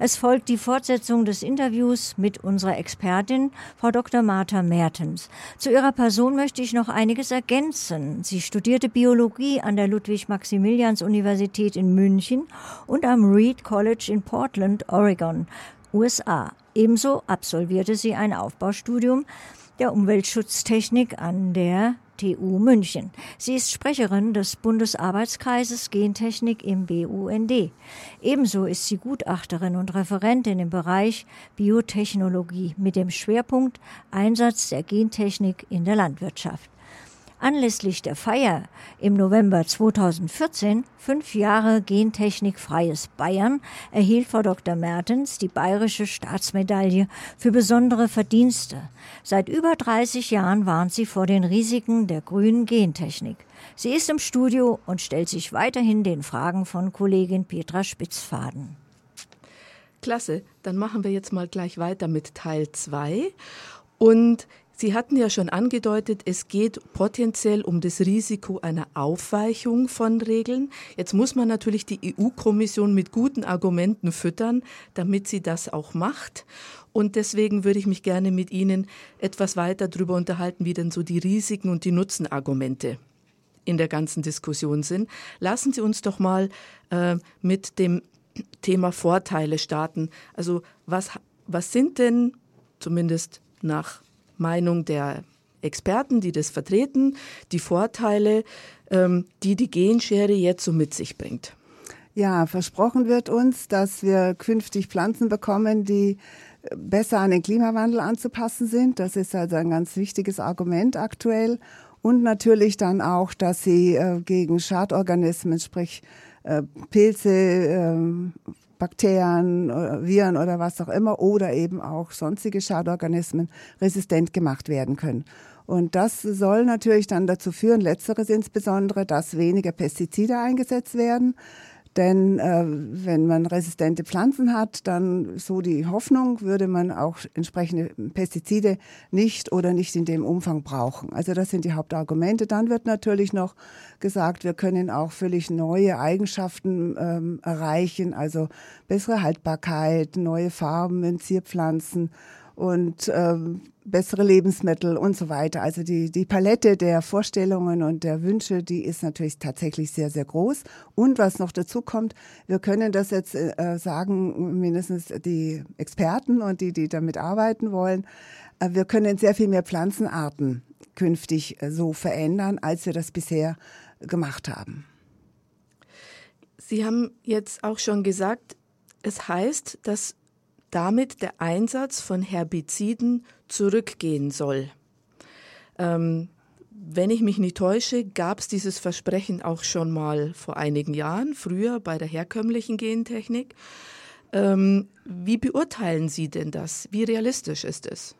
Es folgt die Fortsetzung des Interviews mit unserer Expertin, Frau Dr. Martha Mertens. Zu ihrer Person möchte ich noch einiges ergänzen. Sie studierte Biologie an der Ludwig-Maximilians-Universität in München und am Reed College in Portland, Oregon, USA. Ebenso absolvierte sie ein Aufbaustudium der Umweltschutztechnik an der TU München. Sie ist Sprecherin des Bundesarbeitskreises Gentechnik im BUND. Ebenso ist sie Gutachterin und Referentin im Bereich Biotechnologie mit dem Schwerpunkt Einsatz der Gentechnik in der Landwirtschaft. Anlässlich der Feier im November 2014, fünf Jahre gentechnikfreies Bayern, erhielt Frau Dr. Mertens die Bayerische Staatsmedaille für besondere Verdienste. Seit über 30 Jahren warnt sie vor den Risiken der grünen Gentechnik. Sie ist im Studio und stellt sich weiterhin den Fragen von Kollegin Petra Spitzfaden. Klasse, dann machen wir jetzt mal gleich weiter mit Teil 2. Und Sie hatten ja schon angedeutet, es geht potenziell um das Risiko einer Aufweichung von Regeln. Jetzt muss man natürlich die EU-Kommission mit guten Argumenten füttern, damit sie das auch macht. Und deswegen würde ich mich gerne mit Ihnen etwas weiter darüber unterhalten, wie denn so die Risiken und die Nutzenargumente in der ganzen Diskussion sind. Lassen Sie uns doch mal äh, mit dem Thema Vorteile starten. Also was, was sind denn zumindest nach Meinung der Experten, die das vertreten, die Vorteile, ähm, die die Genschere jetzt so mit sich bringt. Ja, versprochen wird uns, dass wir künftig Pflanzen bekommen, die besser an den Klimawandel anzupassen sind. Das ist also ein ganz wichtiges Argument aktuell. Und natürlich dann auch, dass sie äh, gegen Schadorganismen, sprich äh, Pilze, äh, Bakterien, oder Viren oder was auch immer oder eben auch sonstige Schadorganismen resistent gemacht werden können. Und das soll natürlich dann dazu führen, letzteres insbesondere, dass weniger Pestizide eingesetzt werden, denn äh, wenn man resistente Pflanzen hat, dann so die Hoffnung, würde man auch entsprechende Pestizide nicht oder nicht in dem Umfang brauchen. Also das sind die Hauptargumente. Dann wird natürlich noch gesagt, wir können auch völlig neue Eigenschaften ähm, erreichen, also bessere Haltbarkeit, neue Farben in Zierpflanzen und ähm, bessere Lebensmittel und so weiter. Also die, die Palette der Vorstellungen und der Wünsche, die ist natürlich tatsächlich sehr, sehr groß. Und was noch dazu kommt, wir können das jetzt äh, sagen, mindestens die Experten und die, die damit arbeiten wollen, äh, wir können sehr viel mehr Pflanzenarten künftig äh, so verändern, als wir das bisher gemacht haben. Sie haben jetzt auch schon gesagt, es heißt, dass damit der Einsatz von Herbiziden zurückgehen soll. Ähm, wenn ich mich nicht täusche, gab es dieses Versprechen auch schon mal vor einigen Jahren, früher bei der herkömmlichen Gentechnik. Ähm, wie beurteilen Sie denn das? Wie realistisch ist es?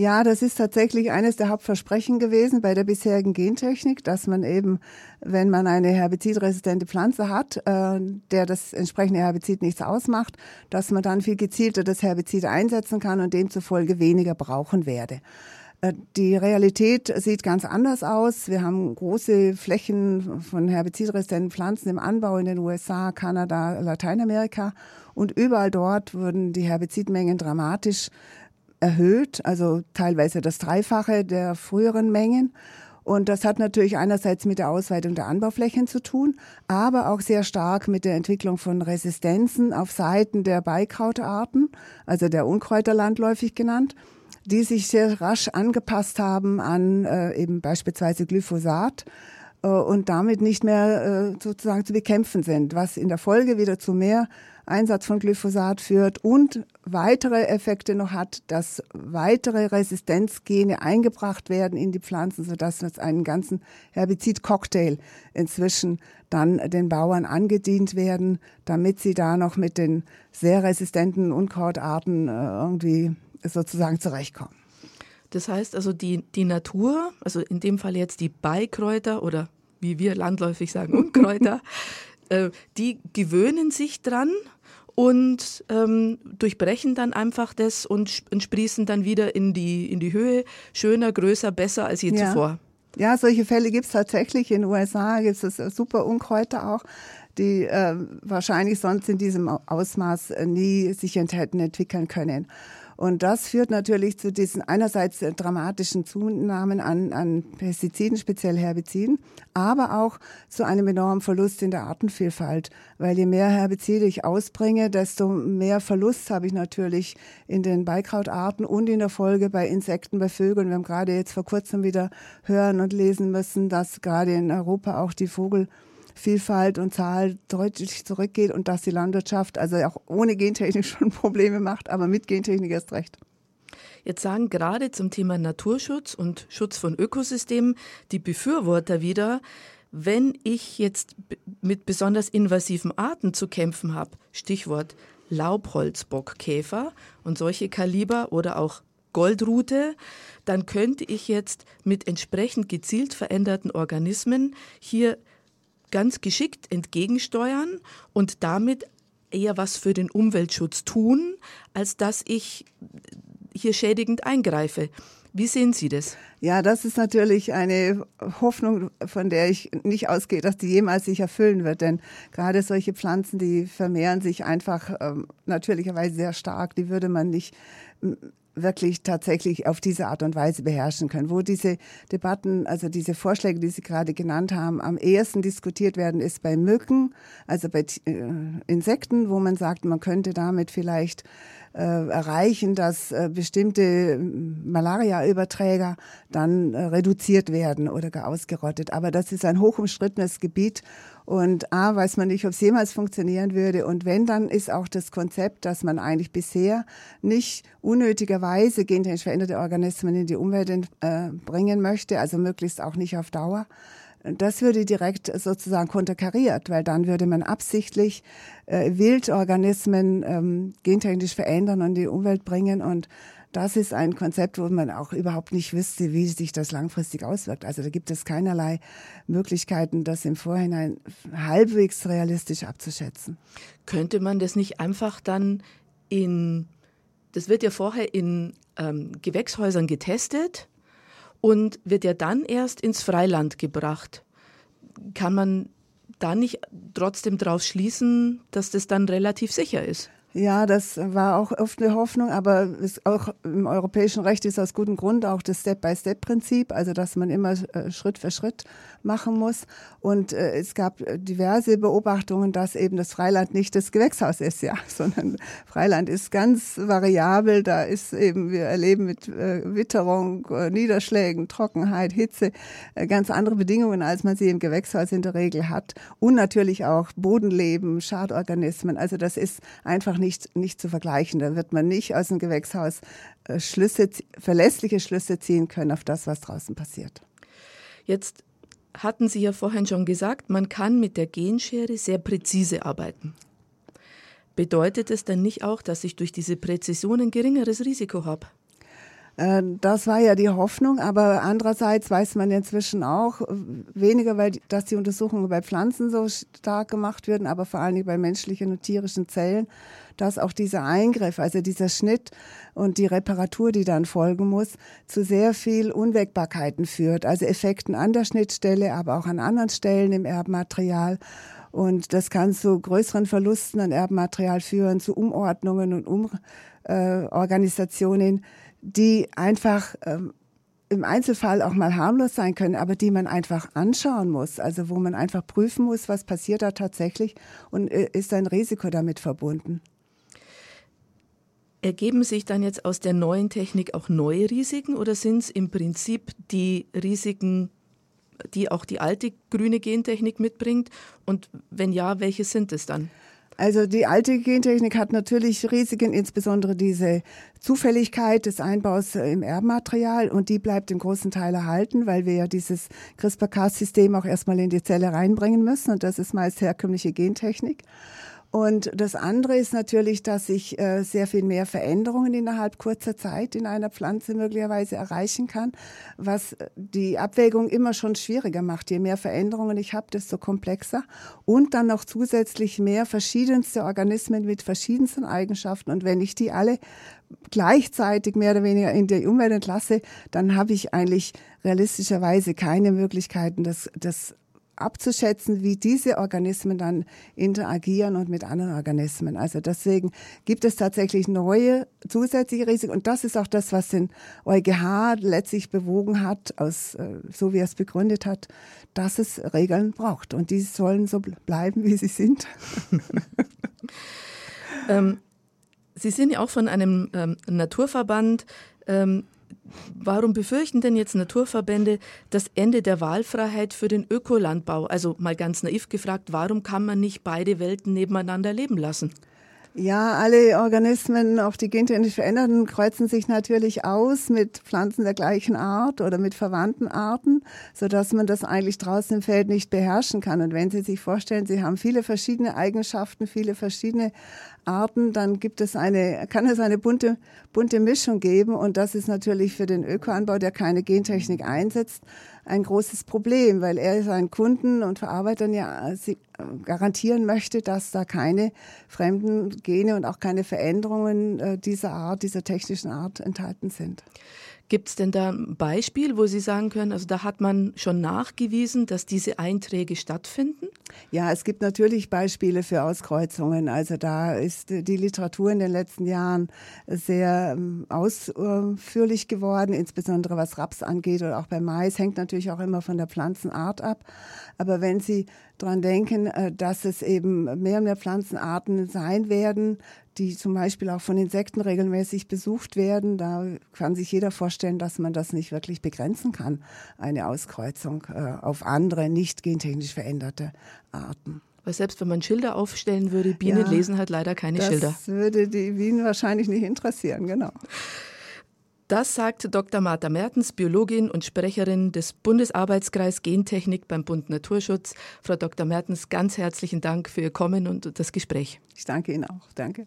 Ja, das ist tatsächlich eines der Hauptversprechen gewesen bei der bisherigen Gentechnik, dass man eben, wenn man eine herbizidresistente Pflanze hat, äh, der das entsprechende Herbizid nichts ausmacht, dass man dann viel gezielter das Herbizid einsetzen kann und demzufolge weniger brauchen werde. Äh, die Realität sieht ganz anders aus. Wir haben große Flächen von herbizidresistenten Pflanzen im Anbau in den USA, Kanada, Lateinamerika. Und überall dort wurden die Herbizidmengen dramatisch erhöht, also teilweise das Dreifache der früheren Mengen. Und das hat natürlich einerseits mit der Ausweitung der Anbauflächen zu tun, aber auch sehr stark mit der Entwicklung von Resistenzen auf Seiten der Beikrautarten, also der Unkräuter landläufig genannt, die sich sehr rasch angepasst haben an äh, eben beispielsweise Glyphosat und damit nicht mehr äh, sozusagen zu bekämpfen sind, was in der Folge wieder zu mehr Einsatz von Glyphosat führt und weitere Effekte noch hat, dass weitere Resistenzgene eingebracht werden in die Pflanzen, sodass es einen ganzen Herbizid-Cocktail inzwischen dann den Bauern angedient werden, damit sie da noch mit den sehr resistenten Unkrautarten äh, irgendwie sozusagen zurechtkommen. Das heißt also, die, die Natur, also in dem Fall jetzt die Beikräuter oder wie wir landläufig sagen, Unkräuter, äh, die gewöhnen sich dran und ähm, durchbrechen dann einfach das und, und sprießen dann wieder in die, in die Höhe, schöner, größer, besser als je ja. zuvor. Ja, solche Fälle gibt es tatsächlich. In den USA gibt es super Unkräuter auch, die äh, wahrscheinlich sonst in diesem Ausmaß äh, nie sich hätten entwickeln können. Und das führt natürlich zu diesen einerseits dramatischen Zunahmen an, an Pestiziden, speziell Herbiziden, aber auch zu einem enormen Verlust in der Artenvielfalt. Weil je mehr Herbizide ich ausbringe, desto mehr Verlust habe ich natürlich in den Beikrautarten und in der Folge bei Insekten, bei Vögeln. Wir haben gerade jetzt vor kurzem wieder hören und lesen müssen, dass gerade in Europa auch die Vogel Vielfalt und Zahl deutlich zurückgeht und dass die Landwirtschaft also auch ohne Gentechnik schon Probleme macht, aber mit Gentechnik erst recht. Jetzt sagen gerade zum Thema Naturschutz und Schutz von Ökosystemen die Befürworter wieder, wenn ich jetzt mit besonders invasiven Arten zu kämpfen habe, Stichwort Laubholzbockkäfer und solche Kaliber oder auch Goldrute, dann könnte ich jetzt mit entsprechend gezielt veränderten Organismen hier ganz geschickt entgegensteuern und damit eher was für den Umweltschutz tun, als dass ich hier schädigend eingreife. Wie sehen Sie das? Ja, das ist natürlich eine Hoffnung, von der ich nicht ausgehe, dass die jemals sich erfüllen wird. Denn gerade solche Pflanzen, die vermehren sich einfach ähm, natürlicherweise sehr stark. Die würde man nicht wirklich tatsächlich auf diese Art und Weise beherrschen können. Wo diese Debatten, also diese Vorschläge, die Sie gerade genannt haben, am ehesten diskutiert werden, ist bei Mücken, also bei äh, Insekten, wo man sagt, man könnte damit vielleicht erreichen, dass äh, bestimmte Malaria-Überträger dann äh, reduziert werden oder gar ausgerottet. Aber das ist ein hochumstrittenes Gebiet und A, weiß man nicht, ob es jemals funktionieren würde. Und wenn, dann ist auch das Konzept, dass man eigentlich bisher nicht unnötigerweise gentechnisch veränderte Organismen in die Umwelt äh, bringen möchte, also möglichst auch nicht auf Dauer, das würde direkt sozusagen konterkariert, weil dann würde man absichtlich äh, Wildorganismen ähm, gentechnisch verändern und in die Umwelt bringen und das ist ein Konzept, wo man auch überhaupt nicht wüsste, wie sich das langfristig auswirkt. Also da gibt es keinerlei Möglichkeiten, das im Vorhinein halbwegs realistisch abzuschätzen. Könnte man das nicht einfach dann in, das wird ja vorher in ähm, Gewächshäusern getestet und wird ja dann erst ins Freiland gebracht. Kann man da nicht trotzdem daraus schließen, dass das dann relativ sicher ist? Ja, das war auch oft eine Hoffnung, aber auch im europäischen Recht ist aus gutem Grund auch das Step-by-Step-Prinzip, also dass man immer äh, Schritt für Schritt machen muss. Und äh, es gab äh, diverse Beobachtungen, dass eben das Freiland nicht das Gewächshaus ist, ja, sondern Freiland ist ganz variabel. Da ist eben, wir erleben mit Witterung, Niederschlägen, Trockenheit, Hitze ganz andere Bedingungen, als man sie im Gewächshaus in der Regel hat. Und natürlich auch Bodenleben, Schadorganismen. Also das ist einfach nicht, nicht zu vergleichen. Da wird man nicht aus dem Gewächshaus äh, Schlüsse, verlässliche Schlüsse ziehen können auf das, was draußen passiert. Jetzt hatten Sie ja vorhin schon gesagt, man kann mit der Genschere sehr präzise arbeiten. Bedeutet es dann nicht auch, dass ich durch diese Präzision ein geringeres Risiko habe? Äh, das war ja die Hoffnung, aber andererseits weiß man inzwischen auch weniger, weil dass die Untersuchungen bei Pflanzen so stark gemacht werden, aber vor allem bei menschlichen und tierischen Zellen, dass auch dieser Eingriff, also dieser Schnitt und die Reparatur, die dann folgen muss, zu sehr viel Unwägbarkeiten führt, also Effekten an der Schnittstelle, aber auch an anderen Stellen im Erbmaterial. Und das kann zu größeren Verlusten an Erbmaterial führen, zu Umordnungen und Umorganisationen, äh, die einfach ähm, im Einzelfall auch mal harmlos sein können, aber die man einfach anschauen muss, also wo man einfach prüfen muss, was passiert da tatsächlich und äh, ist ein Risiko damit verbunden. Ergeben sich dann jetzt aus der neuen Technik auch neue Risiken oder sind es im Prinzip die Risiken, die auch die alte grüne Gentechnik mitbringt? Und wenn ja, welche sind es dann? Also die alte Gentechnik hat natürlich Risiken, insbesondere diese Zufälligkeit des Einbaus im Erbmaterial und die bleibt im großen Teil erhalten, weil wir ja dieses CRISPR-Cas-System auch erstmal in die Zelle reinbringen müssen und das ist meist herkömmliche Gentechnik. Und das andere ist natürlich, dass ich äh, sehr viel mehr Veränderungen innerhalb kurzer Zeit in einer Pflanze möglicherweise erreichen kann, was die Abwägung immer schon schwieriger macht. Je mehr Veränderungen ich habe, desto komplexer. Und dann noch zusätzlich mehr verschiedenste Organismen mit verschiedensten Eigenschaften. Und wenn ich die alle gleichzeitig mehr oder weniger in die Umwelt entlasse, dann habe ich eigentlich realistischerweise keine Möglichkeiten, das, das abzuschätzen, wie diese Organismen dann interagieren und mit anderen Organismen. Also deswegen gibt es tatsächlich neue zusätzliche Risiken und das ist auch das, was den EuGH letztlich bewogen hat, aus, äh, so wie er es begründet hat, dass es Regeln braucht und die sollen so bleiben, wie sie sind. ähm, Sie sind ja auch von einem ähm, Naturverband. Ähm, warum befürchten denn jetzt Naturverbände das Ende der Wahlfreiheit für den Ökolandbau? Also mal ganz naiv gefragt, warum kann man nicht beide Welten nebeneinander leben lassen? Ja, alle Organismen, auch die gentechnisch veränderten, kreuzen sich natürlich aus mit Pflanzen der gleichen Art oder mit verwandten Arten, so dass man das eigentlich draußen im Feld nicht beherrschen kann. Und wenn Sie sich vorstellen, Sie haben viele verschiedene Eigenschaften, viele verschiedene Arten, dann gibt es eine, kann es eine bunte, bunte Mischung geben. Und das ist natürlich für den Ökoanbau, der keine Gentechnik einsetzt, ein großes Problem, weil er seinen Kunden und Verarbeitern ja äh, garantieren möchte, dass da keine fremden Gene und auch keine Veränderungen äh, dieser Art, dieser technischen Art enthalten sind. Gibt es denn da ein Beispiel, wo Sie sagen können, also da hat man schon nachgewiesen, dass diese Einträge stattfinden? Ja, es gibt natürlich Beispiele für Auskreuzungen. Also da ist die Literatur in den letzten Jahren sehr ähm, ausführlich geworden, insbesondere was Raps angeht oder auch bei Mais. Hängt natürlich auch immer von der Pflanzenart ab. Aber wenn Sie daran denken, äh, dass es eben mehr und mehr Pflanzenarten sein werden, die zum Beispiel auch von Insekten regelmäßig besucht werden. Da kann sich jeder vorstellen, dass man das nicht wirklich begrenzen kann, eine Auskreuzung äh, auf andere nicht gentechnisch veränderte Arten. Weil selbst wenn man Schilder aufstellen würde, Bienen ja, lesen halt leider keine das Schilder. Das würde die Bienen wahrscheinlich nicht interessieren, genau. Das sagt Dr. Martha Mertens, Biologin und Sprecherin des Bundesarbeitskreis Gentechnik beim Bund Naturschutz. Frau Dr. Mertens, ganz herzlichen Dank für Ihr Kommen und das Gespräch. Ich danke Ihnen auch. Danke.